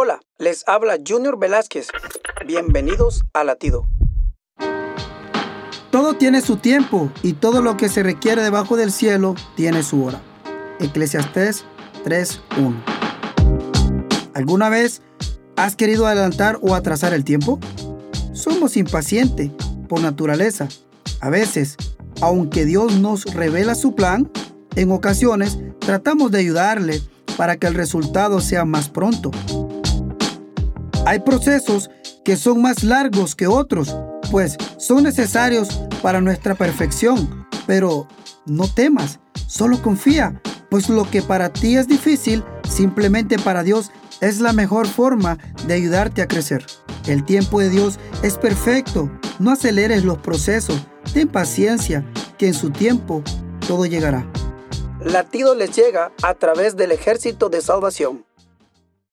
Hola, les habla Junior Velázquez. Bienvenidos a Latido. Todo tiene su tiempo y todo lo que se requiere debajo del cielo tiene su hora. Eclesiastés 3.1. ¿Alguna vez has querido adelantar o atrasar el tiempo? Somos impacientes por naturaleza. A veces, aunque Dios nos revela su plan, en ocasiones tratamos de ayudarle para que el resultado sea más pronto. Hay procesos que son más largos que otros, pues son necesarios para nuestra perfección. Pero no temas, solo confía, pues lo que para ti es difícil, simplemente para Dios es la mejor forma de ayudarte a crecer. El tiempo de Dios es perfecto. No aceleres los procesos. Ten paciencia, que en su tiempo todo llegará. Latido les llega a través del ejército de salvación.